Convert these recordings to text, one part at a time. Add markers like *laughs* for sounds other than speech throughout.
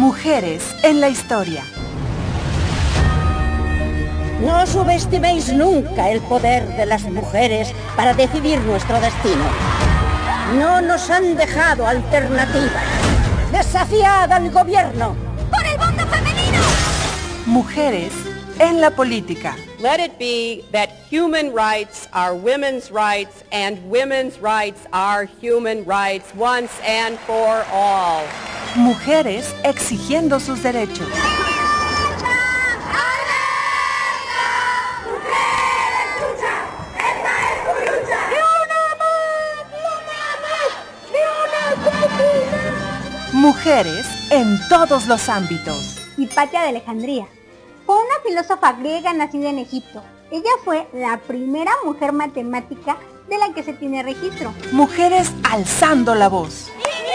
Mujeres en la historia. No subestiméis nunca el poder de las mujeres para decidir nuestro destino. No nos han dejado alternativas. Desafiad al gobierno. ¡Por el mundo femenino! Mujeres en la política. Let it be that human rights are women's rights and women's rights are human rights once and for all. Mujeres exigiendo sus derechos. Mujeres en todos los ámbitos. Hipatia de Alejandría. Fue una filósofa griega nacida en Egipto. Ella fue la primera mujer matemática de la que se tiene registro. Mujeres alzando la voz.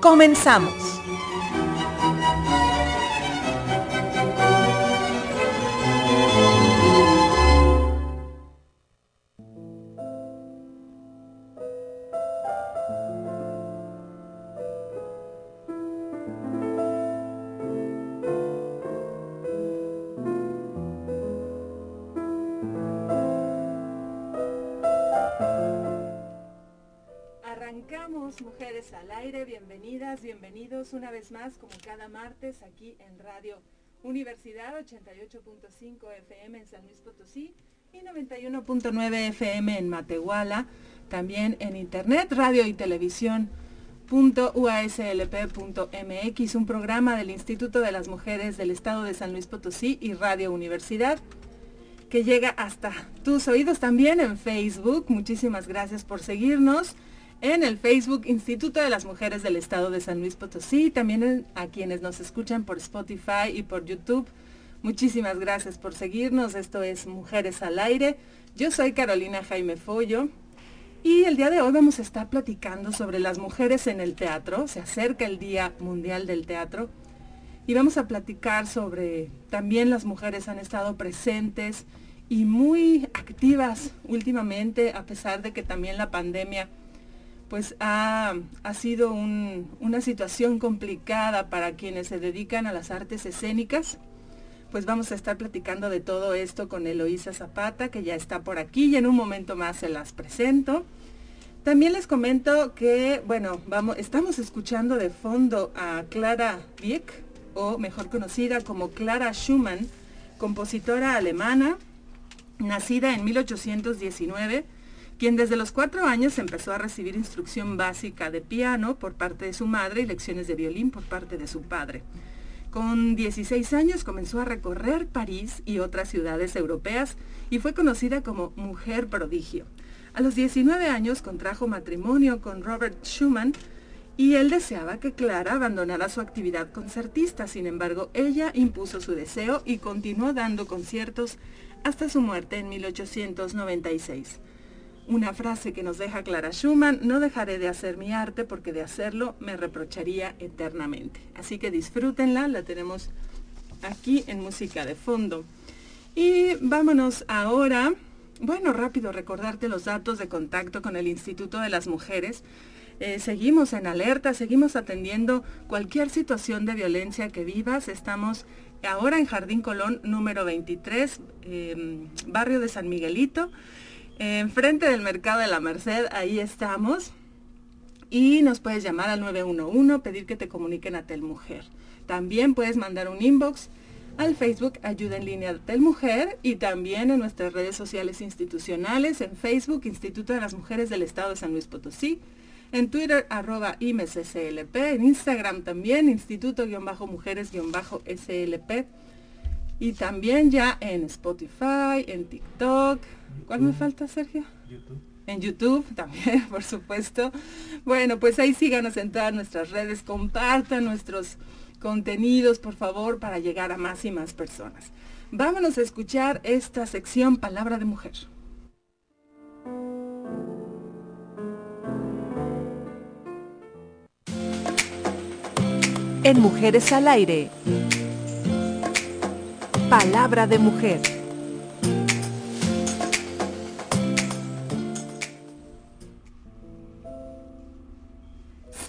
Comenzamos. Una vez más como cada martes aquí en Radio Universidad 88.5 FM en San Luis Potosí y 91.9 FM en Matehuala, también en internet, radio y televisión .uaslp.mx, un programa del Instituto de las Mujeres del Estado de San Luis Potosí y Radio Universidad que llega hasta tus oídos también en Facebook. Muchísimas gracias por seguirnos en el Facebook Instituto de las Mujeres del Estado de San Luis Potosí, también a quienes nos escuchan por Spotify y por YouTube. Muchísimas gracias por seguirnos. Esto es Mujeres al Aire. Yo soy Carolina Jaime Follo. Y el día de hoy vamos a estar platicando sobre las mujeres en el teatro. Se acerca el Día Mundial del Teatro. Y vamos a platicar sobre también las mujeres han estado presentes y muy activas últimamente, a pesar de que también la pandemia pues ha, ha sido un- una situación complicada para quienes se dedican a las artes escénicas. Pues vamos a estar platicando de todo esto con Eloísa Zapata, que ya está por aquí y en un momento más se las presento. También les comento que, bueno, vamos, estamos escuchando de fondo a Clara Wieck, o mejor conocida como Clara Schumann, compositora alemana, nacida en 1819, quien desde los cuatro años empezó a recibir instrucción básica de piano por parte de su madre y lecciones de violín por parte de su padre. Con 16 años comenzó a recorrer París y otras ciudades europeas y fue conocida como mujer prodigio. A los 19 años contrajo matrimonio con Robert Schumann y él deseaba que Clara abandonara su actividad concertista. Sin embargo, ella impuso su deseo y continuó dando conciertos hasta su muerte en 1896. Una frase que nos deja Clara Schumann, no dejaré de hacer mi arte porque de hacerlo me reprocharía eternamente. Así que disfrútenla, la tenemos aquí en música de fondo. Y vámonos ahora, bueno, rápido recordarte los datos de contacto con el Instituto de las Mujeres. Eh, seguimos en alerta, seguimos atendiendo cualquier situación de violencia que vivas. Estamos ahora en Jardín Colón número 23, eh, barrio de San Miguelito, enfrente del Mercado de la Merced, ahí estamos. Y nos puedes llamar al 911, pedir que te comuniquen a Telmujer. También puedes mandar un inbox al Facebook Ayuda en Línea de Telmujer y también en nuestras redes sociales institucionales, en Facebook Instituto de las Mujeres del Estado de San Luis Potosí, en Twitter arroba IMSCLP, en Instagram también Instituto-Mujeres-SLP y también ya en Spotify, en TikTok. ¿Cuál me falta, Sergio? En YouTube *laughs* también, por supuesto. Bueno, pues ahí síganos en todas nuestras redes, compartan nuestros contenidos, por favor, para llegar a más y más personas. Vámonos a escuchar esta sección Palabra de Mujer. En Mujeres al Aire. Palabra de Mujer.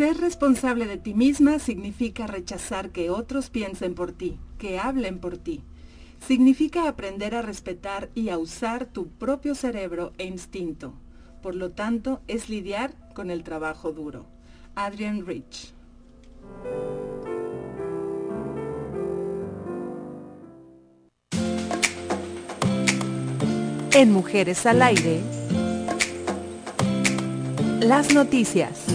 Ser responsable de ti misma significa rechazar que otros piensen por ti, que hablen por ti. Significa aprender a respetar y a usar tu propio cerebro e instinto. Por lo tanto, es lidiar con el trabajo duro. Adrian Rich. En Mujeres al Aire. Las noticias.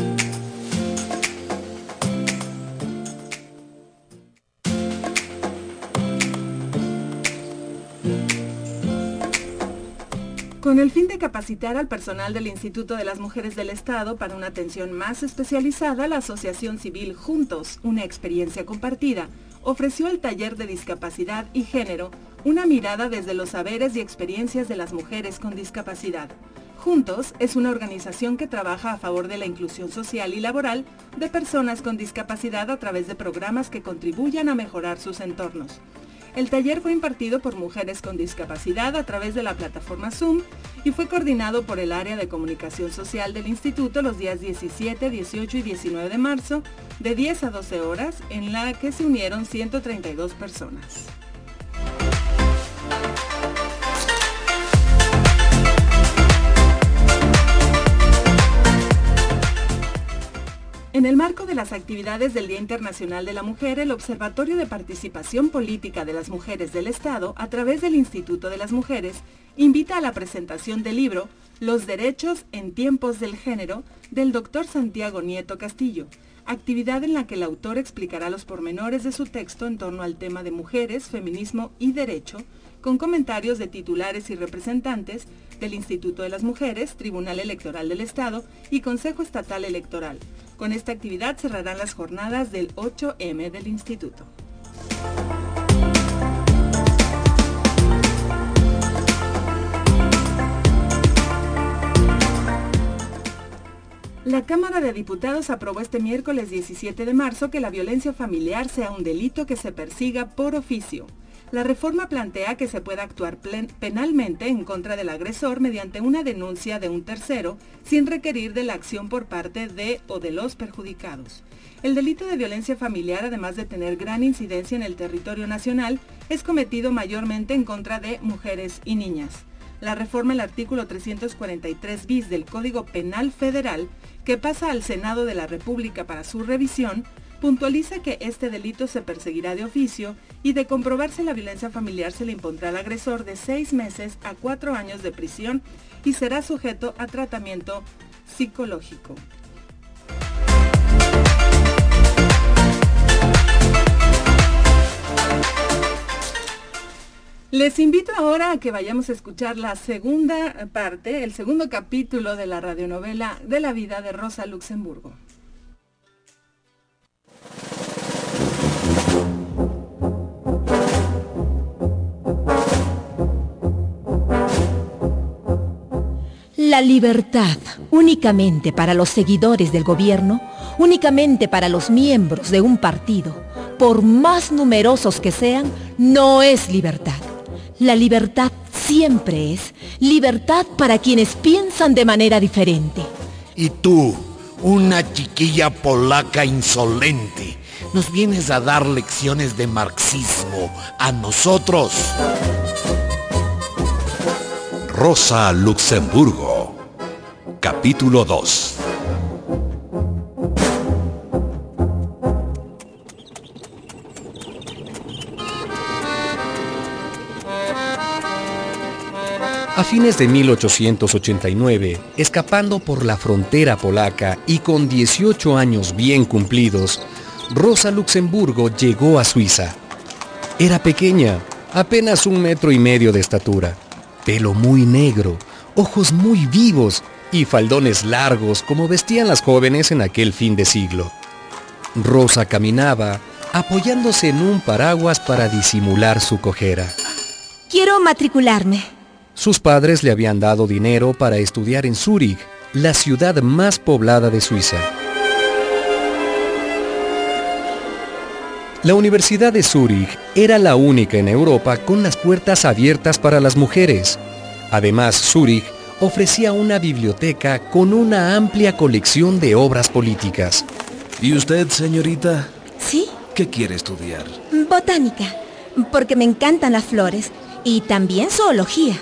Con el fin de capacitar al personal del Instituto de las Mujeres del Estado para una atención más especializada, la Asociación Civil Juntos, una experiencia compartida, ofreció el taller de discapacidad y género, una mirada desde los saberes y experiencias de las mujeres con discapacidad. Juntos es una organización que trabaja a favor de la inclusión social y laboral de personas con discapacidad a través de programas que contribuyan a mejorar sus entornos. El taller fue impartido por mujeres con discapacidad a través de la plataforma Zoom y fue coordinado por el área de comunicación social del instituto los días 17, 18 y 19 de marzo de 10 a 12 horas en la que se unieron 132 personas. En el marco de las actividades del Día Internacional de la Mujer, el Observatorio de Participación Política de las Mujeres del Estado, a través del Instituto de las Mujeres, invita a la presentación del libro Los Derechos en Tiempos del Género del doctor Santiago Nieto Castillo, actividad en la que el autor explicará los pormenores de su texto en torno al tema de mujeres, feminismo y derecho, con comentarios de titulares y representantes del Instituto de las Mujeres, Tribunal Electoral del Estado y Consejo Estatal Electoral con esta actividad cerrarán las jornadas del 8M del Instituto. La Cámara de Diputados aprobó este miércoles 17 de marzo que la violencia familiar sea un delito que se persiga por oficio. La reforma plantea que se pueda actuar penalmente en contra del agresor mediante una denuncia de un tercero sin requerir de la acción por parte de o de los perjudicados. El delito de violencia familiar, además de tener gran incidencia en el territorio nacional, es cometido mayormente en contra de mujeres y niñas. La reforma al artículo 343 bis del Código Penal Federal, que pasa al Senado de la República para su revisión, puntualiza que este delito se perseguirá de oficio y de comprobarse la violencia familiar se le impondrá al agresor de seis meses a cuatro años de prisión y será sujeto a tratamiento psicológico. Les invito ahora a que vayamos a escuchar la segunda parte, el segundo capítulo de la radionovela de la vida de Rosa Luxemburgo. La libertad únicamente para los seguidores del gobierno, únicamente para los miembros de un partido, por más numerosos que sean, no es libertad. La libertad siempre es libertad para quienes piensan de manera diferente. Y tú, una chiquilla polaca insolente, nos vienes a dar lecciones de marxismo a nosotros. Rosa Luxemburgo, capítulo 2. A fines de 1889, escapando por la frontera polaca y con 18 años bien cumplidos, Rosa Luxemburgo llegó a Suiza. Era pequeña, apenas un metro y medio de estatura, pelo muy negro, ojos muy vivos y faldones largos como vestían las jóvenes en aquel fin de siglo. Rosa caminaba apoyándose en un paraguas para disimular su cojera. Quiero matricularme. Sus padres le habían dado dinero para estudiar en Zúrich, la ciudad más poblada de Suiza. La Universidad de Zúrich era la única en Europa con las puertas abiertas para las mujeres. Además, Zúrich ofrecía una biblioteca con una amplia colección de obras políticas. ¿Y usted, señorita? ¿Sí? ¿Qué quiere estudiar? Botánica, porque me encantan las flores y también zoología.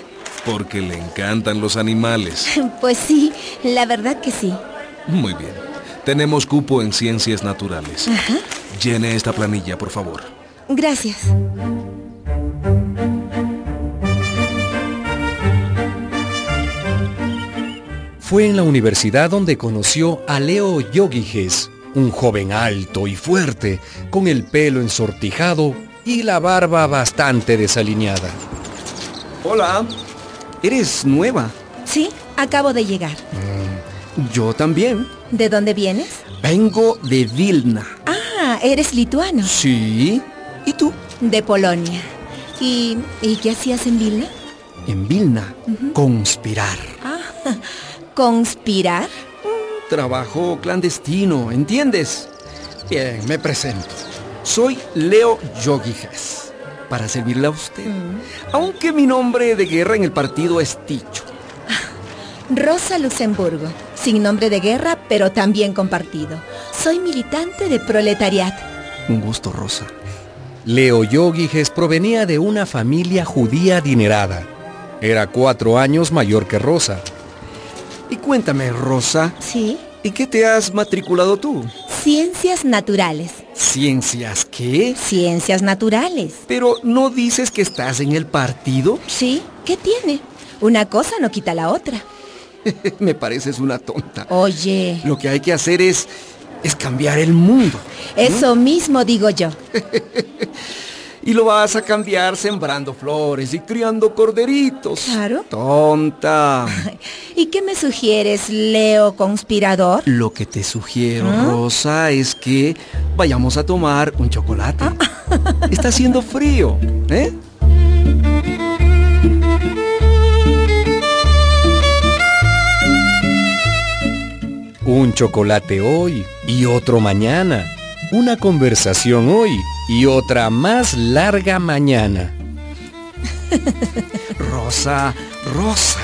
Porque le encantan los animales. *laughs* Pues sí, la verdad que sí. Muy bien. Tenemos cupo en ciencias naturales. Ajá. Llene esta planilla, por favor. Gracias. Fue en la universidad donde conoció a Leo Yogiges, un joven alto y fuerte, con el pelo ensortijado y la barba bastante desaliñada. Hola, ¿eres nueva? Sí, acabo de llegar. Yo también. ¿De dónde vienes? Vengo de Vilna. Ah, eres lituano. Sí. ¿Y tú? De Polonia. ¿Y, ¿y qué hacías en Vilna? En Vilna. Conspirar. Ah, ¿conspirar? Trabajo clandestino, ¿entiendes? Bien, me presento. Soy Leo Yogiges, para servirle a usted. Aunque mi nombre de guerra en el partido es Ticho. *laughs* Rosa Luxemburgo, sin nombre de guerra, pero también compartido. Soy militante de proletariat. Un gusto, Rosa. Leo Yogiges provenía de una familia judía adinerada. Era cuatro años mayor que Rosa. Y cuéntame, Rosa. Sí. ¿Y qué te has matriculado tú? Ciencias naturales. ¿Ciencias qué? Ciencias naturales. Pero ¿no dices que estás en el partido? Sí. ¿Qué tiene? Una cosa no quita la otra. *laughs* Me pareces una tonta. Oye. Lo que hay que hacer es, es cambiar el mundo. Eso mismo digo yo. *laughs* y lo vas a cambiar sembrando flores y criando corderitos. Claro. Tonta. *laughs* ¿Y qué me sugieres, Leo conspirador? Lo que te sugiero, ¿Ah? Rosa, es que vayamos a tomar un chocolate. Está haciendo frío, ¿eh? Un chocolate hoy y otro mañana. Una conversación hoy y otra más larga mañana. *laughs* Rosa, Rosa.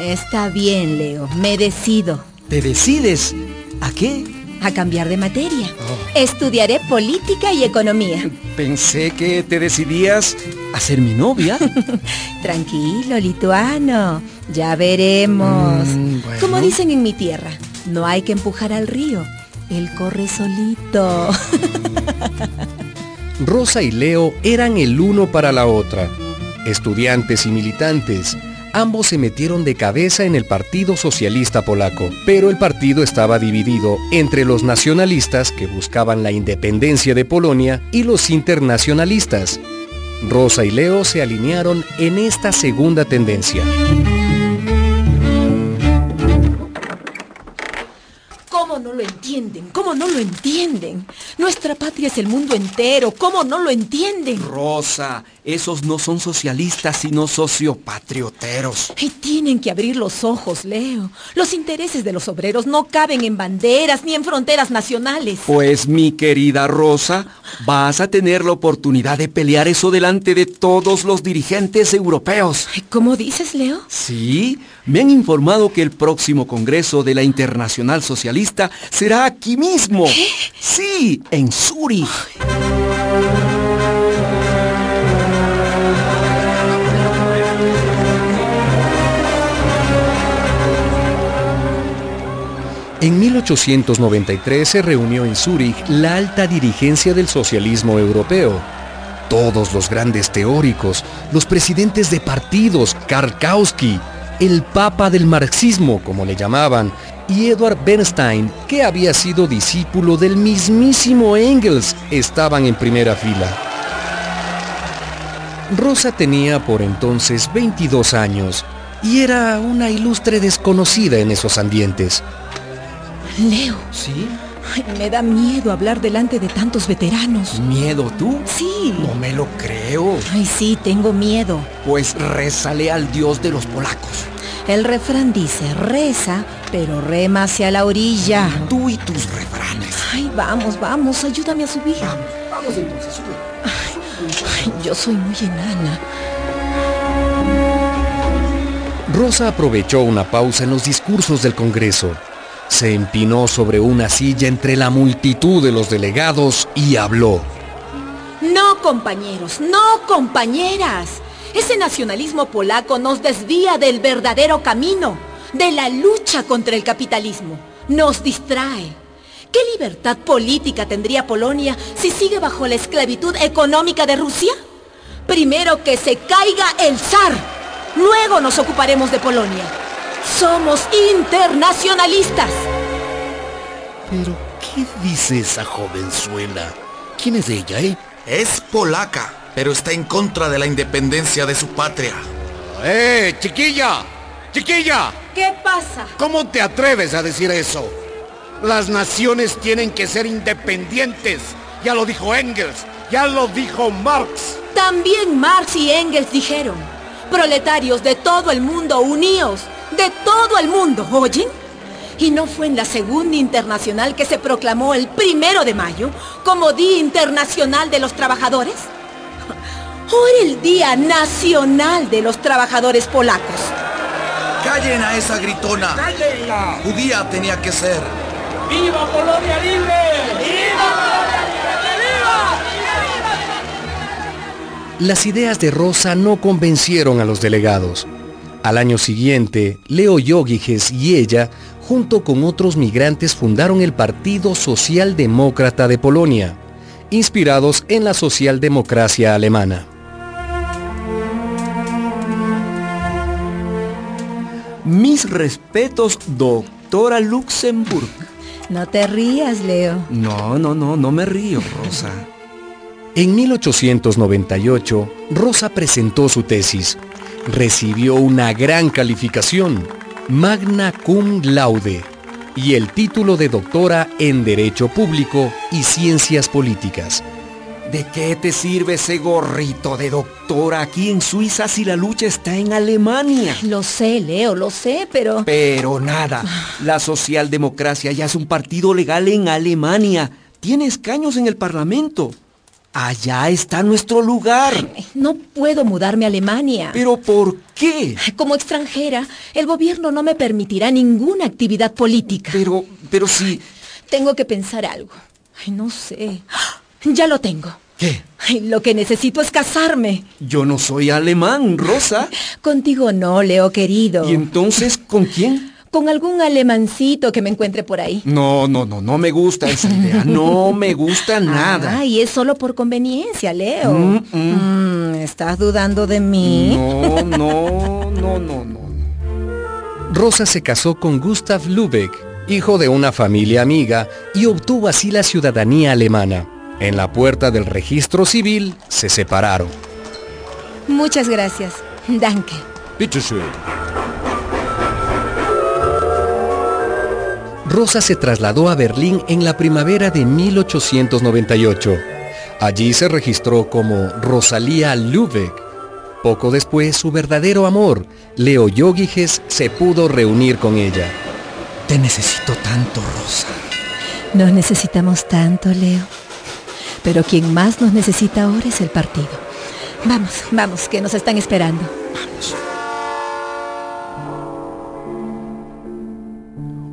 Está bien, Leo. Me decido. ¿Te decides? ¿A qué? A cambiar de materia. Estudiaré política y economía. Pensé que te decidías a ser mi novia. *laughs* Tranquilo, lituano. Ya veremos. Mm, bueno. Como dicen en mi tierra, no hay que empujar al río. Él corre solito. *laughs* Rosa y Leo eran el uno para la otra. Estudiantes y militantes, ambos se metieron de cabeza en el Partido Socialista Polaco, pero el partido estaba dividido entre los nacionalistas que buscaban la independencia de Polonia y los internacionalistas. Rosa y Leo se alinearon en esta segunda tendencia. No lo entienden? ¿Cómo no lo entienden? Nuestra patria es el mundo entero. ¿Cómo no lo entienden? Rosa, esos no son socialistas, sino sociopatrioteros. Y tienen que abrir los ojos, Leo. Los intereses de los obreros no caben en banderas ni en fronteras nacionales. Pues mi querida Rosa, vas a tener la oportunidad de pelear eso delante de todos los dirigentes europeos. ¿Cómo dices, Leo? Sí, me han informado que el próximo Congreso de la Internacional Socialista será aquí mismo. ¿Qué? Sí, en Zurich. En 1893 se reunió en Zúrich la alta dirigencia del socialismo europeo. Todos los grandes teóricos, los presidentes de partidos, Karl Kautsky, el papa del marxismo, como le llamaban, y Edward Bernstein, que había sido discípulo del mismísimo Engels, estaban en primera fila. Rosa tenía por entonces 22 años y era una ilustre desconocida en esos ambientes. Leo, ¿Sí? Ay, me da miedo hablar delante de tantos veteranos. ¿Miedo tú? Sí. No me lo creo. Ay, sí, tengo miedo. Pues rézale al dios de los polacos. El refrán dice, reza, pero rema hacia la orilla. Tú y tus refranes. Ay, vamos, vamos, ayúdame a subir. Vamos, vamos entonces, sube. Ay, yo soy muy enana. Rosa aprovechó una pausa en los discursos del Congreso. Se empinó sobre una silla entre la multitud de los delegados y habló. No, compañeros, no, compañeras. Ese nacionalismo polaco nos desvía del verdadero camino, de la lucha contra el capitalismo. Nos distrae. ¿Qué libertad política tendría Polonia si sigue bajo la esclavitud económica de Rusia? Primero que se caiga el zar. Luego nos ocuparemos de Polonia. Somos internacionalistas. Pero, ¿qué dice esa jovenzuela? ¿Quién es ella, eh? Es polaca, pero está en contra de la independencia de su patria. ¡Eh, chiquilla! ¡Chiquilla! ¿Qué pasa? ¿Cómo te atreves a decir eso? Las naciones tienen que ser independientes. Ya lo dijo Engels, ya lo dijo Marx. También Marx y Engels dijeron, proletarios de todo el mundo, uníos, de todo el mundo, ¿oyen? ¿Y no fue en la Segunda Internacional que se proclamó el primero de mayo como Día Internacional de los Trabajadores? *laughs* Ahora el Día Nacional de los Trabajadores Polacos. ¡Callen a esa gritona! ¡Cállenla! Judía tenía que ser. ¡Viva Polonia libre! ¡Viva Polonia libre! Las ideas de Rosa no convencieron a los delegados. Al año siguiente, Leo Yogiges y ella, junto con otros migrantes, fundaron el Partido Socialdemócrata de Polonia, inspirados en la socialdemocracia alemana. Mis respetos, doctora Luxemburg. No te rías, Leo. No, no, no, no me río, Rosa. En 1898, Rosa presentó su tesis. Recibió una gran calificación, magna cum laude, y el título de doctora en Derecho Público y Ciencias Políticas. ¿De qué te sirve ese gorrito de doctora aquí en Suiza si la lucha está en Alemania? Lo sé, Leo, lo sé, pero... Pero nada, la socialdemocracia ya es un partido legal en Alemania. Tiene escaños en el Parlamento. Allá está nuestro lugar. No puedo mudarme a Alemania. ¿Pero por qué? Como extranjera, el gobierno no me permitirá ninguna actividad política. Pero, pero si... Tengo que pensar algo. Ay, no sé. Ya lo tengo. ¿Qué? Ay, lo que necesito es casarme. Yo no soy alemán, Rosa. Contigo no, Leo querido. ¿Y entonces con quién? Con algún alemancito que me encuentre por ahí. No, no, no, no me gusta esa idea. No me gusta *laughs* nada. Ay, es solo por conveniencia, Leo. Mm, mm. Mm, ¿Estás dudando de mí? No, no, no, no, no. Rosa se casó con Gustav Lübeck, hijo de una familia amiga, y obtuvo así la ciudadanía alemana. En la puerta del registro civil se separaron. Muchas gracias. Danke. Bitte schön. Rosa se trasladó a Berlín en la primavera de 1898. Allí se registró como Rosalía Lübeck. Poco después, su verdadero amor, Leo Yogiges, se pudo reunir con ella. Te necesito tanto, Rosa. Nos necesitamos tanto, Leo. Pero quien más nos necesita ahora es el partido. Vamos, vamos, que nos están esperando. Vamos.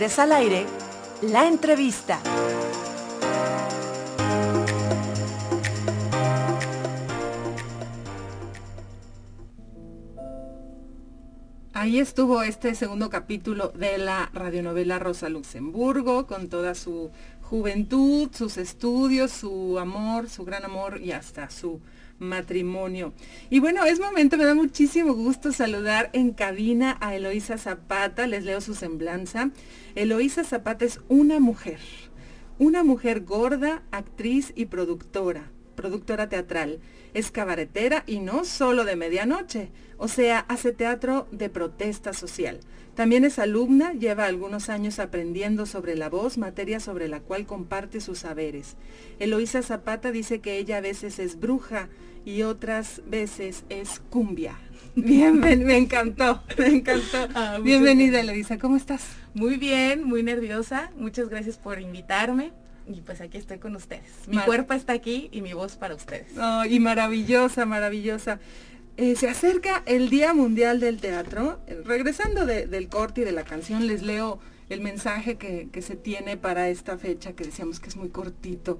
Mujeres al Aire, la entrevista. Ahí estuvo este segundo capítulo de la radionovela Rosa Luxemburgo, con toda su juventud, sus estudios, su amor, su gran amor y hasta su matrimonio. Y bueno, es momento, me da muchísimo gusto saludar en cabina a Eloísa Zapata, les leo su semblanza. Eloísa Zapata es una mujer, una mujer gorda, actriz y productora, productora teatral. Es cabaretera y no solo de medianoche, o sea, hace teatro de protesta social. También es alumna, lleva algunos años aprendiendo sobre la voz, materia sobre la cual comparte sus saberes. Eloísa Zapata dice que ella a veces es bruja y otras veces es cumbia. *laughs* Bien, me, encantó, me encantó. Ah, Bienvenida, Eloísa, ¿cómo estás? Muy bien, muy nerviosa. Muchas gracias por invitarme. Y pues aquí estoy con ustedes. Mi cuerpo está aquí y mi voz para ustedes. y maravillosa, maravillosa. Eh, se acerca el Día Mundial del Teatro. Eh, regresando del corte y de la canción, les leo el mensaje que, se tiene para esta fecha, que decíamos que es muy cortito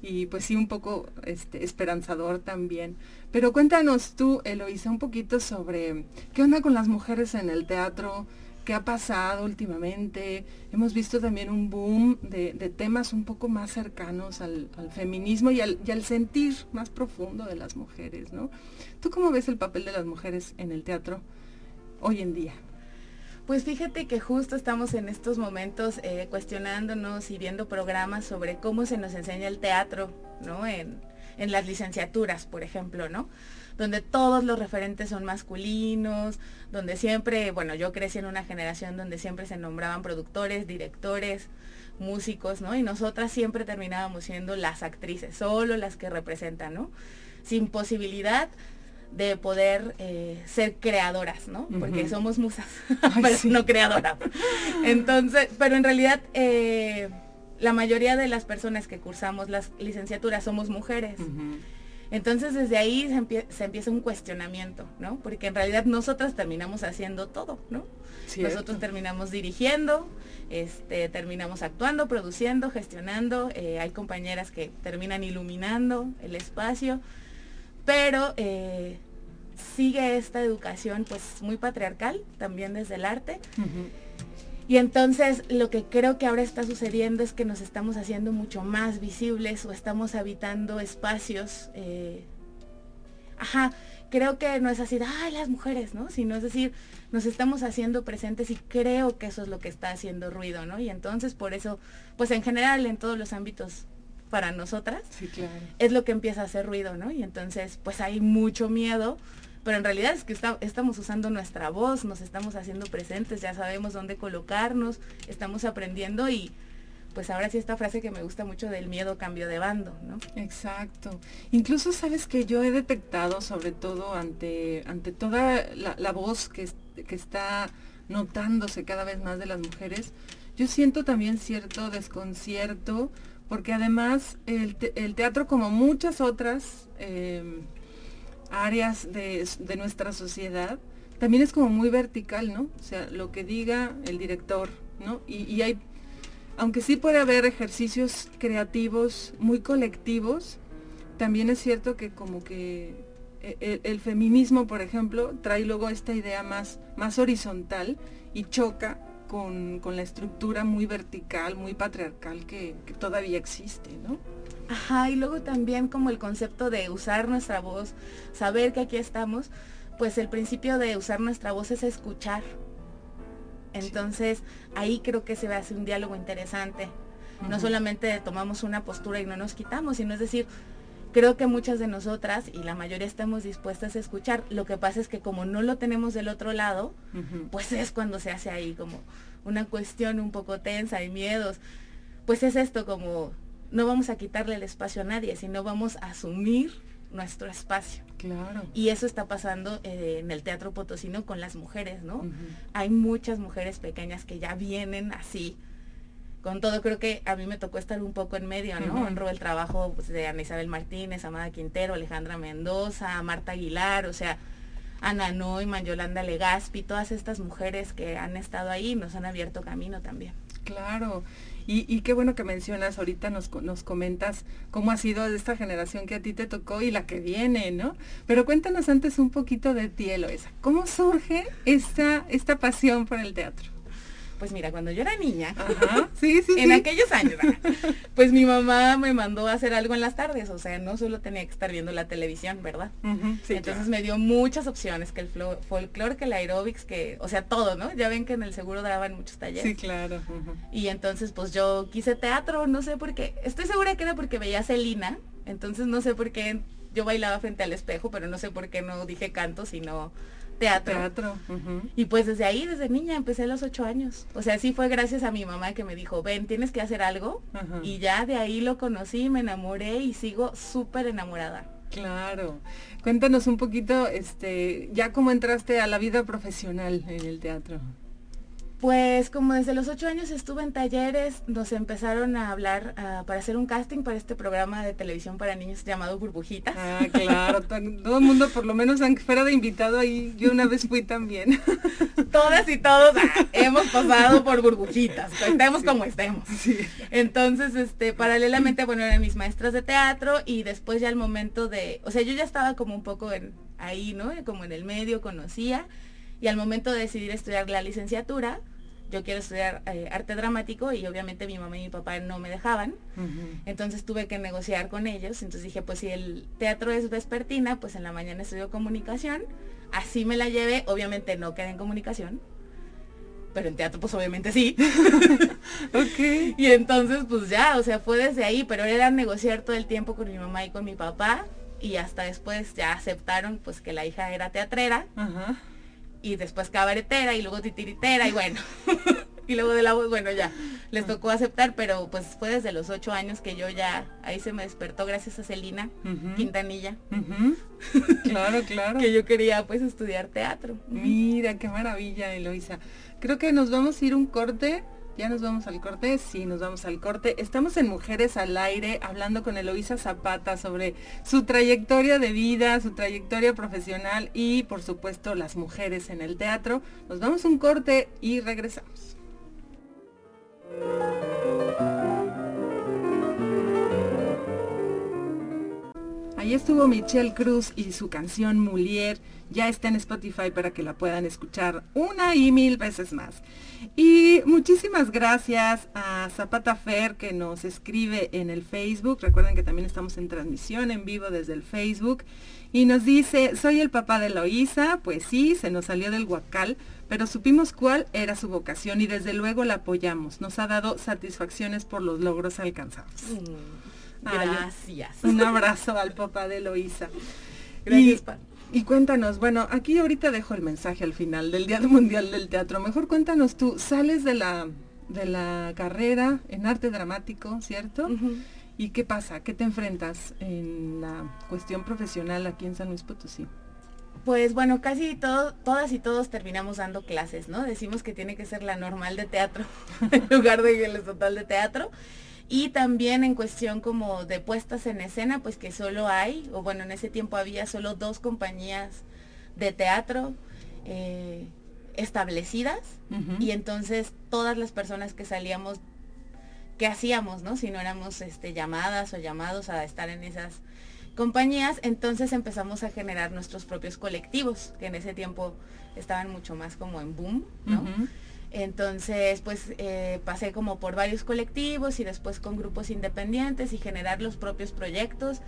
y pues sí un poco este, esperanzador también. Pero cuéntanos tú, Eloisa, un poquito sobre qué onda con las mujeres en el teatro, qué ha pasado últimamente. Hemos visto también un boom de, temas un poco más cercanos al, feminismo y al, sentir más profundo de las mujeres, ¿no? ¿Tú cómo ves el papel de las mujeres en el teatro hoy en día? Pues fíjate que justo estamos en estos momentos eh, cuestionándonos y viendo programas sobre cómo se nos enseña el teatro, ¿no? En las licenciaturas, por ejemplo, ¿no? Donde todos los referentes son masculinos, donde siempre, bueno, yo crecí en una generación donde siempre se nombraban productores, directores, músicos, ¿no? Y nosotras siempre terminábamos siendo las actrices, solo las que representan, ¿no? Sin posibilidad de poder eh, ser creadoras, ¿no? Porque somos musas, *laughs* pero no creadoras. Entonces, pero en realidad eh, la mayoría de las personas que cursamos las licenciaturas somos mujeres. Entonces desde ahí se, empieza un cuestionamiento, ¿no? Porque en realidad nosotras terminamos haciendo todo, ¿no? Nosotros terminamos dirigiendo, este, terminamos actuando, produciendo, gestionando, eh, hay compañeras que terminan iluminando el espacio, pero eh, sigue esta educación pues muy patriarcal, también desde el arte. Y entonces lo que creo que ahora está sucediendo es que nos estamos haciendo mucho más visibles o estamos habitando espacios. Eh, ajá, creo que no es así, ay, las mujeres, ¿no? Sino es decir, nos estamos haciendo presentes y creo que eso es lo que está haciendo ruido, ¿no? Y entonces por eso, pues en general en todos los ámbitos para nosotras, es lo que empieza a hacer ruido, ¿no? Y entonces pues hay mucho miedo pero en realidad es que estamos usando nuestra voz, nos estamos haciendo presentes, ya sabemos dónde colocarnos, estamos aprendiendo y pues ahora sí esta frase que me gusta mucho del miedo cambio de bando, ¿no? Exacto. Incluso sabes que yo he detectado, sobre todo ante, ante toda la, voz que, que está notándose cada vez más de las mujeres, yo siento también cierto desconcierto, porque además el, teatro, como muchas otras eh, áreas de, nuestra sociedad, también es como muy vertical, ¿no? O sea, lo que diga el director, ¿no? Y, hay, aunque sí puede haber ejercicios creativos muy colectivos, también es cierto que como que e, el, feminismo, por ejemplo, trae luego esta idea más, más horizontal y choca con, la estructura muy vertical, muy patriarcal que, que todavía existe, ¿no? Ajá, y luego también como el concepto de usar nuestra voz, saber que aquí estamos, pues el principio de usar nuestra voz es escuchar. Entonces ahí creo que se hace un diálogo interesante. No solamente tomamos una postura y no nos quitamos, sino es decir, creo que muchas de nosotras y la mayoría estamos dispuestas a escuchar. Lo que pasa es que como no lo tenemos del otro lado, pues es cuando se hace ahí como una cuestión un poco tensa y miedos. Pues es esto como no vamos a quitarle el espacio a nadie, sino vamos a asumir nuestro espacio. Claro. Y eso está pasando eh, en el teatro potosino con las mujeres, ¿no? Hay muchas mujeres pequeñas que ya vienen así. Con todo, creo que a mí me tocó estar un poco en medio, ¿no? Honro el trabajo pues, de Ana Isabel Martínez, Amada Quintero, Alejandra Mendoza, Marta Aguilar, o sea, Ana Noy, Yolanda Legaspi, todas estas mujeres que han estado ahí nos han abierto camino también. Claro. Y, qué bueno que mencionas, ahorita nos, nos comentas cómo ha sido esta generación que a ti te tocó y la que viene, ¿no? Pero cuéntanos antes un poquito de ti, Eloisa. ¿Cómo surge esta, esta pasión por el teatro? Pues mira, cuando yo era niña, *laughs* en aquellos años, *laughs* pues mi mamá me mandó a hacer algo en las tardes, o sea, no solo tenía que estar viendo la televisión, ¿verdad? Entonces me dio muchas opciones, que el folclore, que el aeróbics, que, o sea, todo, ¿no? Ya ven que en el seguro daban muchos talleres. Sí, claro. Y entonces, pues yo quise teatro, no sé por qué, estoy segura que era porque veía a Celina, entonces no sé por qué yo bailaba frente al espejo, pero no sé por qué no dije canto, sino teatro. Teatro. Y pues desde ahí, desde niña, empecé a los ocho años. O sea, sí fue gracias a mi mamá que me dijo, ven, tienes que hacer algo. Y ya de ahí lo conocí, me enamoré y sigo súper enamorada. Claro. Cuéntanos un poquito, este, ya cómo entraste a la vida profesional en el teatro. Pues como desde los ocho años estuve en talleres, nos empezaron a hablar ah, para hacer un casting para este programa de televisión para niños llamado Burbujitas. Ah, claro, todo el mundo, por lo menos aunque fuera de invitado ahí, yo una vez fui también. *laughs* Todas y todos ah, hemos pasado por burbujitas, estemos como estemos. Entonces, este, paralelamente, bueno, eran mis maestras de teatro y después ya el momento de, o sea, yo ya estaba como un poco en, ahí, ¿no? Como en el medio, conocía y al momento de decidir estudiar la licenciatura, yo quiero estudiar eh, arte dramático y obviamente mi mamá y mi papá no me dejaban. Entonces tuve que negociar con ellos. Entonces dije, pues si el teatro es vespertina, pues en la mañana estudio comunicación. Así me la llevé. Obviamente no quedé en comunicación. Pero en teatro pues obviamente sí. *laughs* ok. Y entonces pues ya, o sea, fue desde ahí. Pero era negociar todo el tiempo con mi mamá y con mi papá. Y hasta después ya aceptaron pues que la hija era teatrera. Ajá y después cabaretera y luego titiritera y bueno. *laughs* y luego de la voz, bueno, ya les tocó aceptar, pero pues fue desde los ocho años que yo ya, ahí se me despertó gracias a Celina Quintanilla. claro, claro. *laughs* que yo quería pues estudiar teatro. Mira, qué maravilla, Eloisa. Creo que nos vamos a ir un corte ya nos vamos al corte, sí, nos vamos al corte. Estamos en Mujeres al Aire hablando con Eloisa Zapata sobre su trayectoria de vida, su trayectoria profesional y por supuesto las mujeres en el teatro. Nos vamos a un corte y regresamos. Ahí estuvo Michelle Cruz y su canción Mulier. Ya está en Spotify para que la puedan escuchar una y mil veces más. Y muchísimas gracias a Zapata Fer que nos escribe en el Facebook. Recuerden que también estamos en transmisión en vivo desde el Facebook. Y nos dice, soy el papá de Loisa. Pues sí, se nos salió del huacal, pero supimos cuál era su vocación y desde luego la apoyamos. Nos ha dado satisfacciones por los logros alcanzados. Mm, gracias. un abrazo al papá de Loisa. Gracias, y cuéntanos, bueno, aquí ahorita dejo el mensaje al final del Día *laughs* Mundial del Teatro. Mejor cuéntanos tú, sales de la, de la carrera en arte dramático, ¿cierto? ¿Y qué pasa? ¿Qué te enfrentas en la cuestión profesional aquí en San Luis Potosí? Pues bueno, casi todo, todas y todos terminamos dando clases, ¿no? Decimos que tiene que ser la normal de teatro *laughs* en lugar de el total de teatro. Y también en cuestión como de puestas en escena, pues que solo hay, o bueno, en ese tiempo había solo dos compañías de teatro eh, establecidas y entonces todas las personas que salíamos, ¿qué hacíamos, no? Si no éramos este, llamadas o llamados a estar en esas compañías, entonces empezamos a generar nuestros propios colectivos, que en ese tiempo estaban mucho más como en boom, ¿no? Entonces, pues eh, pasé como por varios colectivos y después con grupos independientes y generar los propios proyectos.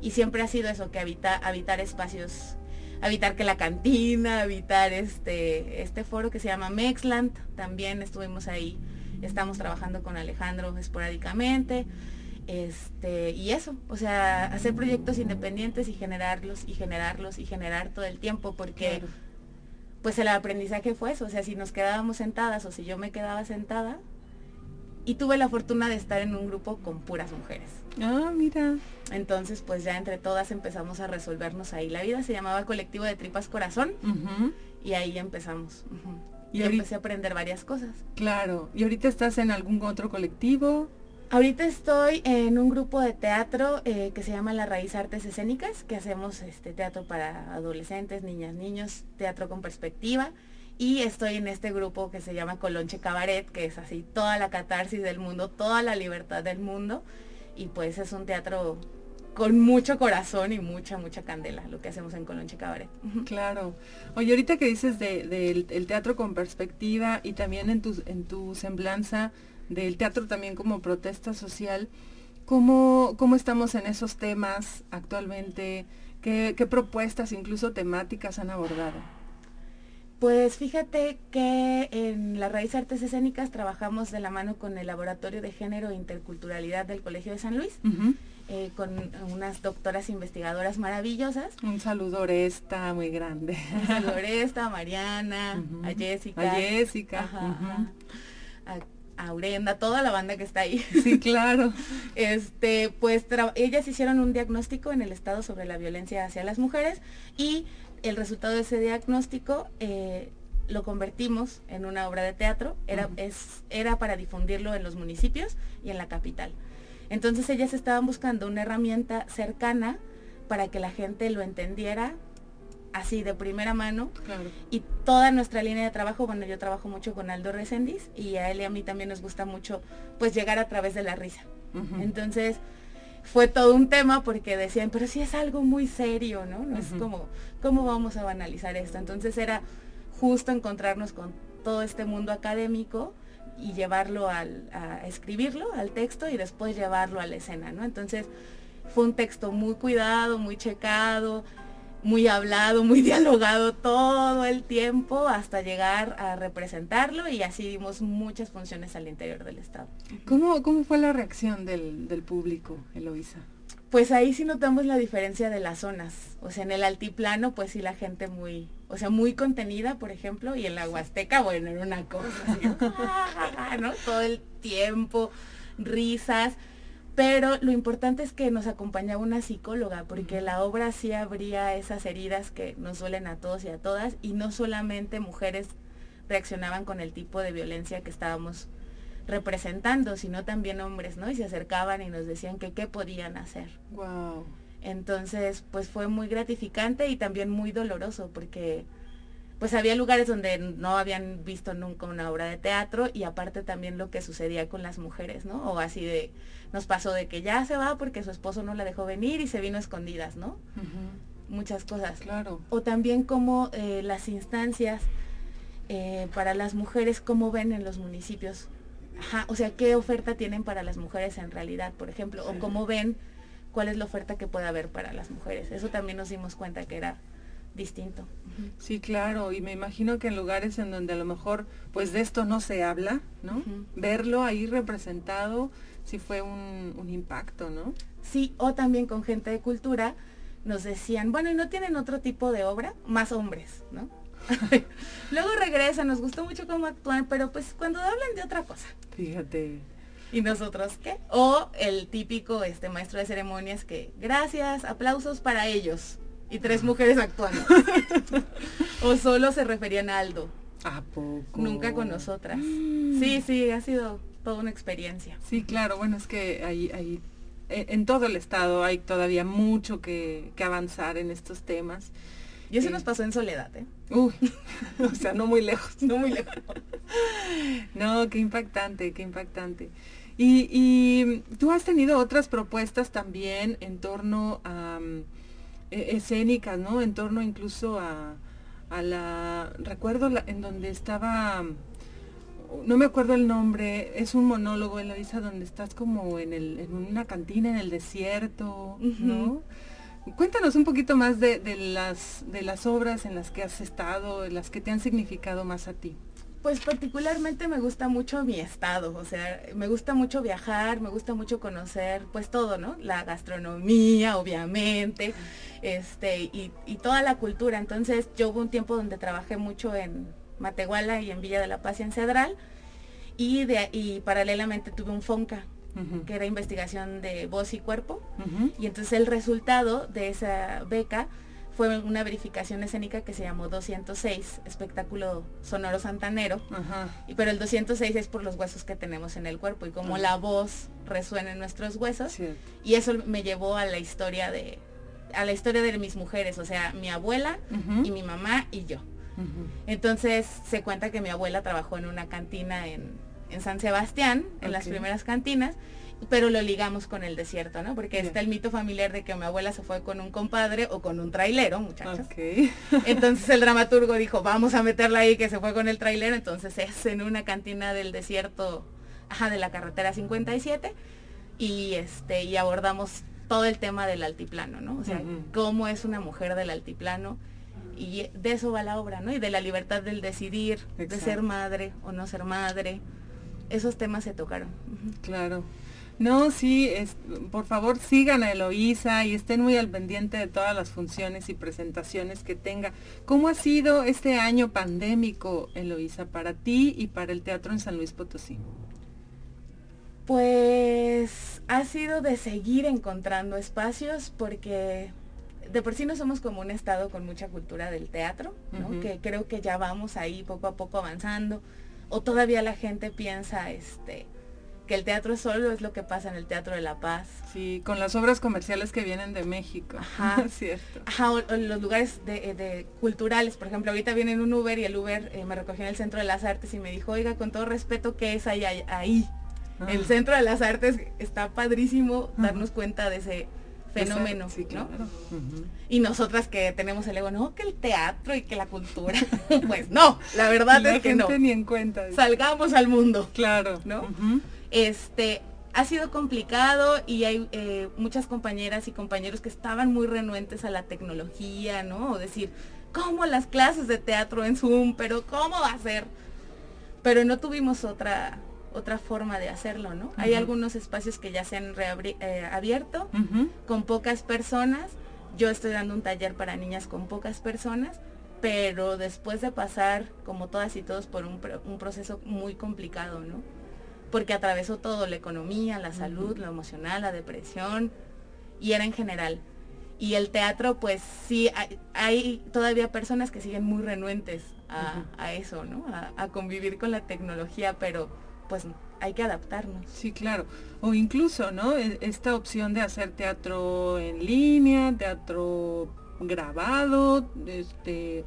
Y siempre ha sido eso, que habitar espacios, habitar que la cantina, habitar este, este foro que se llama Mexland, también estuvimos ahí, estamos trabajando con Alejandro esporádicamente. Este, y eso, o sea, hacer proyectos independientes y generarlos y generarlos y generar todo el tiempo, porque pues el aprendizaje fue eso, o sea, si nos quedábamos sentadas o si yo me quedaba sentada, y tuve la fortuna de estar en un grupo con puras mujeres. Ah, mira. Entonces, pues ya entre todas empezamos a resolvernos ahí. La vida se llamaba Colectivo de Tripas Corazón y ahí empezamos. Y, y empecé a aprender varias cosas. Claro. ¿Y ahorita estás en algún otro colectivo? Ahorita estoy en un grupo de teatro eh, que se llama La Raíz Artes Escénicas, que hacemos este teatro para adolescentes, niñas, niños, teatro con perspectiva. Y estoy en este grupo que se llama Colonche Cabaret, que es así toda la catarsis del mundo, toda la libertad del mundo. Y pues es un teatro con mucho corazón y mucha, mucha candela, lo que hacemos en Colonche Cabaret. Claro. Oye, ahorita que dices del de, el teatro con perspectiva y también en tu, en tu semblanza del teatro también como protesta social, ¿cómo, cómo estamos en esos temas actualmente? ¿Qué, ¿Qué propuestas, incluso temáticas, han abordado? Pues fíjate que en la Raíz Artes Escénicas trabajamos de la mano con el Laboratorio de Género e Interculturalidad del Colegio de San Luis. Eh, con unas doctoras investigadoras maravillosas. Un saludo Oresta muy grande. Un saludo Oresta, a Mariana, a Jessica. A Jessica. A, Aurenda, toda la banda que está ahí. *laughs* Sí, claro. este, pues ellas hicieron un diagnóstico en el Estado sobre la violencia hacia las mujeres y el resultado de ese diagnóstico eh, lo convertimos en una obra de teatro, era, es, era para difundirlo en los municipios y en la capital. Entonces ellas estaban buscando una herramienta cercana para que la gente lo entendiera así de primera mano. Y toda nuestra línea de trabajo, bueno, yo trabajo mucho con Aldo Resendiz y a él y a mí también nos gusta mucho pues llegar a través de la risa. Entonces fue todo un tema porque decían, pero sí es algo muy serio, ¿no? No es como, ¿cómo vamos a banalizar esto? Entonces era justo encontrarnos con todo este mundo académico y llevarlo al, a escribirlo, al texto y después llevarlo a la escena, ¿no? Entonces fue un texto muy cuidado, muy checado, muy hablado, muy *laughs* dialogado todo el tiempo hasta llegar a representarlo y así dimos muchas funciones al interior del Estado. ¿Cómo, cómo fue la reacción del, del público, Eloisa? Pues ahí sí notamos la diferencia de las zonas. O sea, en el altiplano, pues sí la gente muy, o sea, muy contenida, por ejemplo, y en la Huasteca, bueno, era una cosa, *laughs* ¿no? Todo el tiempo, risas. Pero lo importante es que nos acompañaba una psicóloga, porque la obra sí abría esas heridas que nos duelen a todos y a todas, y no solamente mujeres reaccionaban con el tipo de violencia que estábamos representando, sino también hombres, ¿no? Y se acercaban y nos decían que qué podían hacer. Wow. Entonces, pues fue muy gratificante y también muy doloroso porque pues había lugares donde no habían visto nunca una obra de teatro y aparte también lo que sucedía con las mujeres, ¿no? O así de, nos pasó de que ya se va porque su esposo no la dejó venir y se vino escondidas, ¿no? Muchas cosas. Claro. O también como eh, las instancias eh, para las mujeres, cómo ven en los municipios Ajá, o sea, ¿qué oferta tienen para las mujeres en realidad, por ejemplo? O cómo ven cuál es la oferta que puede haber para las mujeres. Eso también nos dimos cuenta que era distinto. Sí, claro, y me imagino que en lugares en donde a lo mejor pues de esto no se habla, ¿no? Verlo ahí representado sí fue un, un, impacto, ¿no? Sí, o también con gente de cultura nos decían, bueno, ¿y no tienen otro tipo de obra? Más hombres, ¿no? *laughs* Luego regresan, nos gustó mucho cómo actúan, pero pues cuando hablan de otra cosa. Fíjate. ¿Y nosotros qué? O el típico este maestro de ceremonias que, gracias, aplausos para ellos. Y tres mujeres actuando. *laughs* o solo se referían a Aldo. ¿A poco? Nunca con nosotras. Sí, sí, ha sido toda una experiencia. Sí, claro, bueno, es que ahí, ahí en todo el estado hay todavía mucho que, que avanzar en estos temas. Y eso nos pasó en Soledad, ¿eh? Uy, *laughs* o sea, no muy lejos. No muy lejos. no, qué impactante, qué impactante. Y, y, tú has tenido otras propuestas también en torno a um, escénicas, ¿no? En torno incluso a, a la... Recuerdo la, en donde estaba... No me acuerdo el nombre, es un monólogo en la visa donde estás como en, el, en una cantina en el desierto, ¿no? Cuéntanos un poquito más de, las, de las obras en las que has estado, en las que te han significado más a ti. Pues particularmente me gusta mucho mi estado, o sea, me gusta mucho viajar, me gusta mucho conocer pues todo, ¿no? La gastronomía, obviamente, este, y, toda la cultura. Entonces yo hubo un tiempo donde trabajé mucho en Matehuala y en Villa de la Paz y en Cedral, y, de, y paralelamente tuve un FONCA, que era investigación de voz y cuerpo. Y entonces el resultado de esa beca fue una verificación escénica que se llamó 206, espectáculo sonoro santanero. Y, pero el 206 es por los huesos que tenemos en el cuerpo y como la voz resuena en nuestros huesos. Y eso me llevó a la historia de a la historia de mis mujeres, o sea, mi abuela y mi mamá y yo. Entonces se cuenta que mi abuela trabajó en una cantina en, en San Sebastián, en las primeras cantinas, pero lo ligamos con el desierto, ¿no? Porque está el mito familiar de que mi abuela se fue con un compadre o con un trailero, muchachos. Entonces el dramaturgo dijo, vamos a meterla ahí que se fue con el trailero, entonces es en una cantina del desierto, ajá, de la carretera 57 y este y abordamos todo el tema del altiplano, ¿no? O sea, cómo es una mujer del altiplano y de eso va la obra, ¿no? Y de la libertad del decidir, de ser madre o no ser madre. Esos temas se tocaron. Claro. No, sí, es, por favor sigan a Eloísa y estén muy al pendiente de todas las funciones y presentaciones que tenga. ¿Cómo ha sido este año pandémico, Eloísa, para ti y para el teatro en San Luis Potosí? Pues ha sido de seguir encontrando espacios porque de por sí no somos como un estado con mucha cultura del teatro, que creo que ya vamos ahí poco a poco avanzando. O todavía la gente piensa este que el teatro solo es lo que pasa en el Teatro de la Paz. Sí, con las obras comerciales que vienen de México. Ajá. *laughs* Cierto. Ajá, o, o los lugares de, de culturales, por ejemplo, ahorita viene en un Uber y el Uber eh, me recogió en el Centro de las Artes y me dijo, oiga, con todo respeto, ¿qué es ahí? ahí? ahí?". Ah. El Centro de las Artes está padrísimo darnos cuenta de ese fenómeno, Sí, ¿no? Y nosotras que tenemos el ego, no, que el teatro y que la cultura. *laughs* pues no, la verdad La es que gente no. ni en cuenta. Salgamos al mundo. Claro. ¿No? Este, ha sido complicado y hay eh, muchas compañeras y compañeros que estaban muy renuentes a la tecnología, ¿no? O decir, ¿cómo las clases de teatro en Zoom? Pero ¿cómo va a ser? Pero no tuvimos otra otra forma de hacerlo, ¿no? Hay algunos espacios que ya se han eh, abierto con pocas personas. Yo estoy dando un taller para niñas con pocas personas, pero después de pasar, como todas y todos, por un, pro- un proceso muy complicado, ¿no? Porque atravesó todo, la economía, la salud, lo emocional, la depresión, y era en general. Y el teatro, pues sí, hay, hay todavía personas que siguen muy renuentes a, a eso, ¿no? A, a convivir con la tecnología, pero pues hay que adaptarnos. Sí, claro. O incluso, ¿no? E- Esta opción de hacer teatro en línea, teatro grabado, este,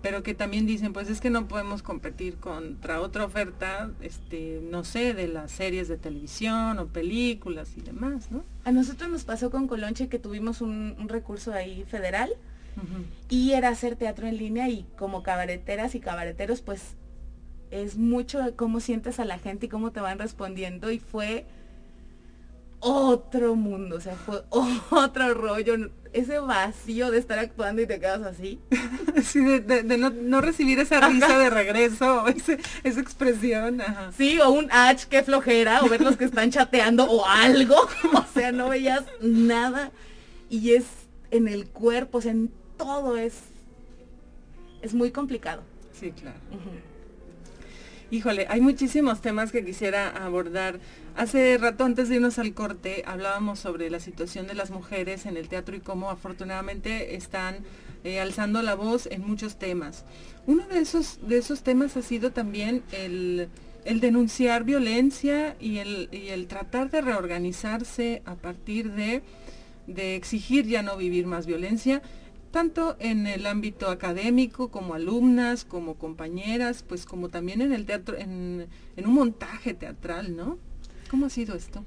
pero que también dicen, pues es que no podemos competir contra otra oferta, este, no sé, de las series de televisión o películas y demás, ¿no? A nosotros nos pasó con Colonche que tuvimos un, un recurso ahí federal y era hacer teatro en línea y como cabareteras y cabareteros pues es mucho cómo sientes a la gente y cómo te van respondiendo y fue otro mundo, o sea, fue *laughs* otro rollo, ese vacío de estar actuando y te quedas así. *laughs* Sí, de, de- de no, no recibir esa risa de regreso, *laughs* ese- esa expresión, ajá. Sí, o un ach, qué flojera, o ver los que están chateando o algo, o sea, no veías nada y es en el cuerpo, o sea, en todo es, es muy complicado. Sí, claro. Híjole, hay muchísimos temas que quisiera abordar. Hace rato, antes de irnos al corte, hablábamos sobre la situación de las mujeres en el teatro y cómo afortunadamente están eh, alzando la voz en muchos temas. Uno de esos, de esos temas ha sido también el, denunciar violencia y el, tratar de reorganizarse a partir de exigir ya no vivir más violencia tanto en el ámbito académico como alumnas, como compañeras, pues como también en el teatro, en, un montaje teatral, ¿no? ¿Cómo ha sido esto?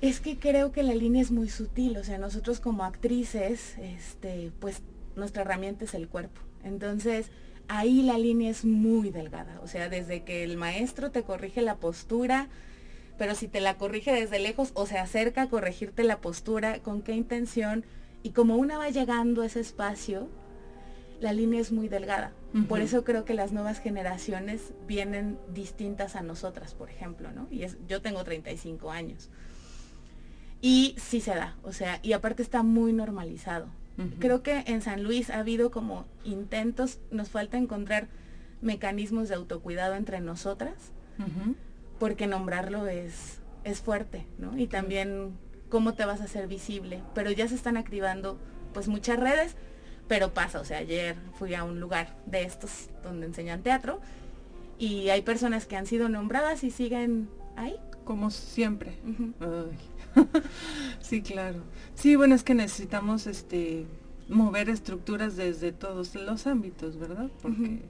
Es que creo que la línea es muy sutil, o sea, nosotros como actrices, este, pues nuestra herramienta es el cuerpo. Entonces, ahí la línea es muy delgada, o sea, desde que el maestro te corrige la postura, pero si te la corrige desde lejos o se acerca a corregirte la postura, con qué intención, y como una va llegando a ese espacio, la línea es muy delgada. Por eso creo que las nuevas generaciones vienen distintas a nosotras, por ejemplo, ¿no? Y es, yo tengo 35 años. Y sí se da, o sea, y aparte está muy normalizado. Creo que en San Luis ha habido como intentos, nos falta encontrar mecanismos de autocuidado entre nosotras, porque nombrarlo es, es fuerte, ¿no? Y también cómo te vas a hacer visible, pero ya se están activando pues muchas redes, pero pasa, o sea, ayer fui a un lugar de estos donde enseñan teatro y hay personas que han sido nombradas y siguen ahí. Como siempre. Ay. *laughs* sí, claro. Sí, bueno, es que necesitamos este mover estructuras desde todos los ámbitos, ¿verdad? Porque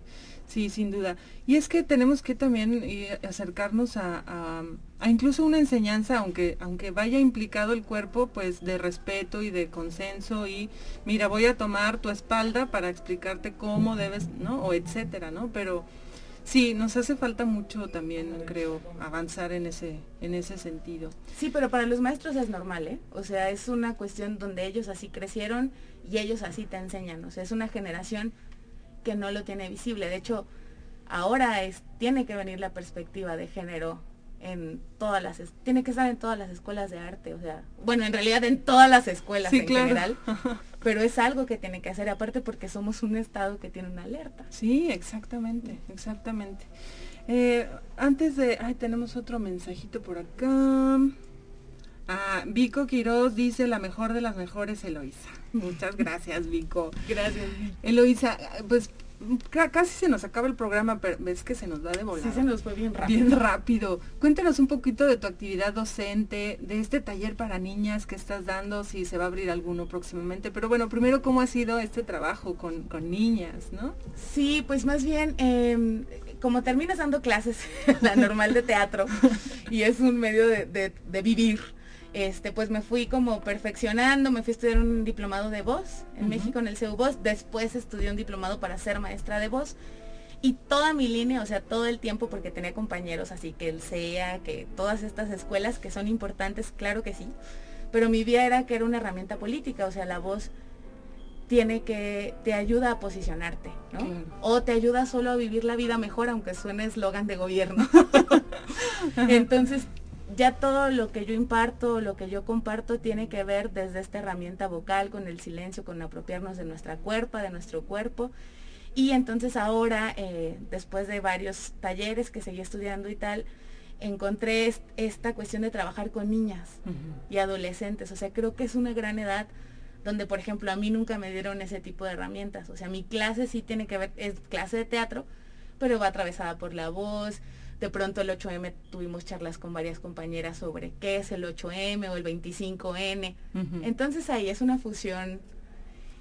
sí, sin duda. Y es que tenemos que también eh, acercarnos a, a, incluso una enseñanza, aunque, aunque vaya implicado el cuerpo, pues de respeto y de consenso y mira, voy a tomar tu espalda para explicarte cómo debes, ¿no? O etcétera, ¿no? Pero Sí, nos hace falta mucho también, creo, avanzar en ese, en ese sentido. Sí, pero para los maestros es normal, ¿eh? O sea, es una cuestión donde ellos así crecieron y ellos así te enseñan. O sea, es una generación que no lo tiene visible. De hecho, ahora es, tiene que venir la perspectiva de género en todas las tiene que estar en todas las escuelas de arte o sea bueno en realidad en todas las escuelas en general *laughs* pero es algo que tiene que hacer aparte porque somos un estado que tiene una alerta sí exactamente exactamente eh, antes de ay tenemos otro mensajito por acá Ah, Vico Quiroz dice la mejor de las mejores Eloisa. Muchas *laughs* gracias, Vico. Gracias. Eloisa, pues casi se nos acaba el programa, pero ves que se nos va de volar. Sí, se nos fue bien rápido. Bien rápido. Cuéntanos un poquito de tu actividad docente, de este taller para niñas que estás dando, si se va a abrir alguno próximamente. Pero bueno, primero, ¿cómo ha sido este trabajo con, niñas, no? Sí, pues más bien, em, como terminas dando clases, *laughs* la normal de teatro, y es un medio de vivir este, pues me fui como perfeccionando, me fui a estudiar un diplomado de voz en México en el CEU Voz, después estudié un diplomado para ser maestra de voz y toda mi línea, o sea, todo el tiempo porque tenía compañeros, así que el CEA, que todas estas escuelas que son importantes, claro que sí, pero mi vida era que era una herramienta política, o sea, la voz tiene que, te ayuda a posicionarte, ¿no? O te ayuda solo a vivir la vida mejor, aunque suene eslogan de gobierno. *laughs* Entonces, ya todo lo que yo imparto, lo que yo comparto tiene que ver desde esta herramienta vocal, con el silencio, con apropiarnos de nuestra cuerpo, de nuestro cuerpo. Y entonces ahora, eh, después de varios talleres que seguí estudiando y tal, encontré esta cuestión de trabajar con niñas y adolescentes. O sea, creo que es una gran edad donde, por ejemplo, a mí nunca me dieron ese tipo de herramientas. O sea, mi clase sí tiene que ver, es clase de teatro, pero va atravesada por la voz, de pronto el 8M tuvimos charlas con varias compañeras sobre qué es el 8M o el 25N. Entonces ahí es una fusión.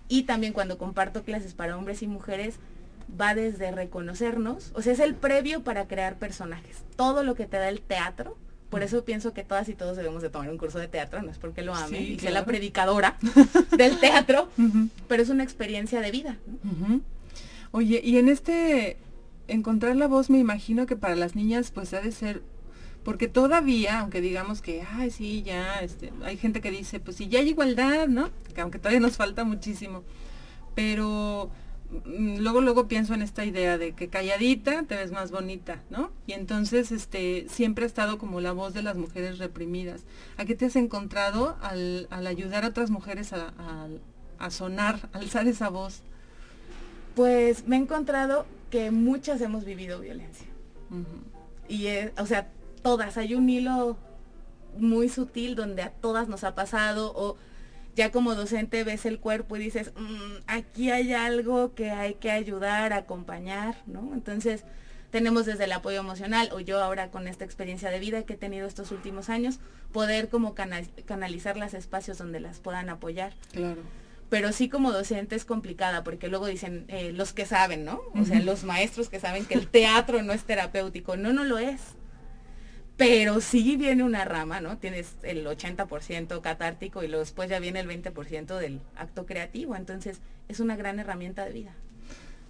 Y también cuando comparto clases para hombres y mujeres, va desde reconocernos, o sea, es el previo para crear personajes. Todo lo que te da el teatro, por eso pienso que todas y todos debemos de tomar un curso de teatro, no es porque lo ame y sea la predicadora *laughs* del teatro, pero es una experiencia de vida. Oye, y en este encontrar la voz me imagino que para las niñas pues ha de ser porque todavía, aunque digamos que, ay, sí, ya, este, hay gente que dice, pues sí, ya hay igualdad, ¿no? Que aunque todavía nos falta muchísimo. Pero mm, luego, luego pienso en esta idea de que calladita te ves más bonita, ¿no? Y entonces, este, siempre ha estado como la voz de las mujeres reprimidas. ¿A qué te has encontrado al, ayudar a otras mujeres a, a sonar, a *laughs* alzar esa voz? Pues me he encontrado que muchas hemos vivido violencia. Y, o sea, todas, hay un hilo muy sutil donde a todas nos ha pasado o ya como docente ves el cuerpo y dices, mm, aquí hay algo que hay que ayudar, acompañar, ¿no? Entonces tenemos desde el apoyo emocional o yo ahora con esta experiencia de vida que he tenido estos últimos años, poder como canalizar los espacios donde las puedan apoyar. Claro pero sí como docente es complicada porque luego dicen eh, los que saben, ¿no? O sea, los maestros que saben que el teatro no es terapéutico. No, no lo es. Pero sí viene una rama, ¿no? Tienes el 80% catártico y luego después ya viene el 20% del acto creativo. Entonces es una gran herramienta de vida.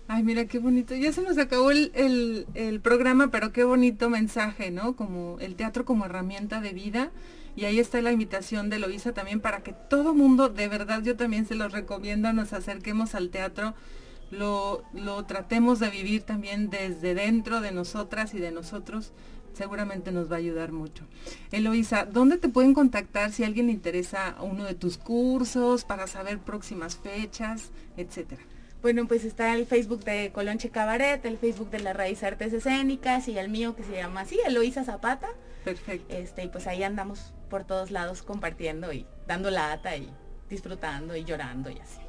Ay, mira qué bonito. Ya se nos acabó el, el programa, pero qué bonito mensaje, ¿no? Como el teatro como herramienta de vida y ahí está la invitación de Loisa también para que todo mundo, de verdad yo también se los recomiendo, nos acerquemos al teatro, lo, lo tratemos de vivir también desde dentro de nosotras y de nosotros seguramente nos va a ayudar mucho. Eloisa, ¿dónde te pueden contactar si alguien le interesa uno de tus cursos para saber próximas fechas, etcétera? Bueno, pues está el Facebook de Colonche Cabaret, el Facebook de la Raíz Artes Escénicas y el mío que se llama así, Eloisa Zapata. Perfecto. Este, y pues ahí andamos por todos lados compartiendo y dando lata y disfrutando y llorando y así.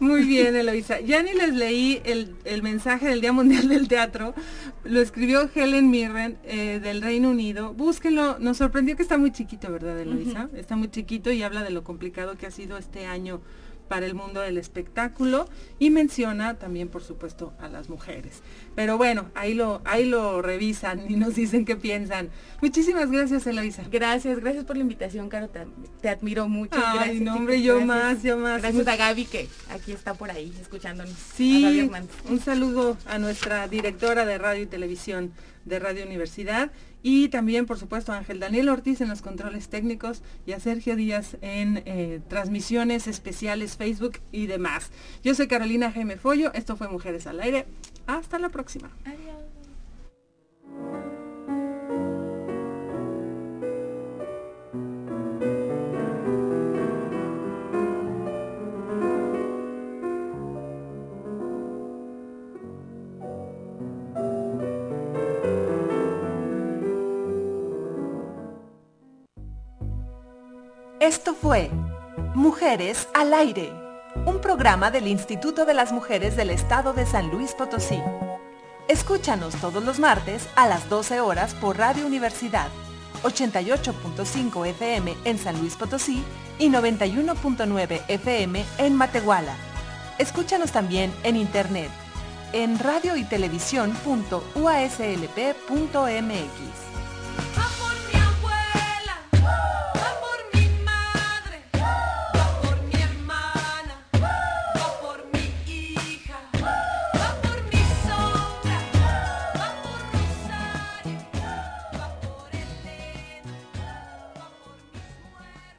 Muy bien, Eloisa. Ya ni les leí el, mensaje del Día Mundial del Teatro. Lo escribió Helen Mirren eh, del Reino Unido. Búsquenlo. Nos sorprendió que está muy chiquito, ¿verdad, Eloisa? Está muy chiquito y habla de lo complicado que ha sido este año para el mundo del espectáculo y menciona también por supuesto a las mujeres. Pero bueno, ahí lo, ahí lo revisan y nos dicen qué piensan. Muchísimas gracias, Eloisa. Gracias, gracias por la invitación, Caro. Te, admiro mucho. Ay, gracias, no, hombre, yo más, yo más. Gracias a Gaby que aquí está por ahí escuchándonos. Sí, un saludo a nuestra directora de radio y televisión de Radio Universidad y también, por supuesto, a Ángel Daniel Ortiz en los controles técnicos y a Sergio Díaz en eh, transmisiones especiales, Facebook y demás. Yo soy Carolina Jaime Follo, esto fue Mujeres al Aire. Hasta la próxima. Adiós. Esto fue Mujeres al Aire, un programa del Instituto de las Mujeres del Estado de San Luis Potosí. Escúchanos todos los martes a las 12 horas por Radio Universidad, 88.5 FM en San Luis Potosí y 91.9 FM en Matehuala. Escúchanos también en internet en radio y.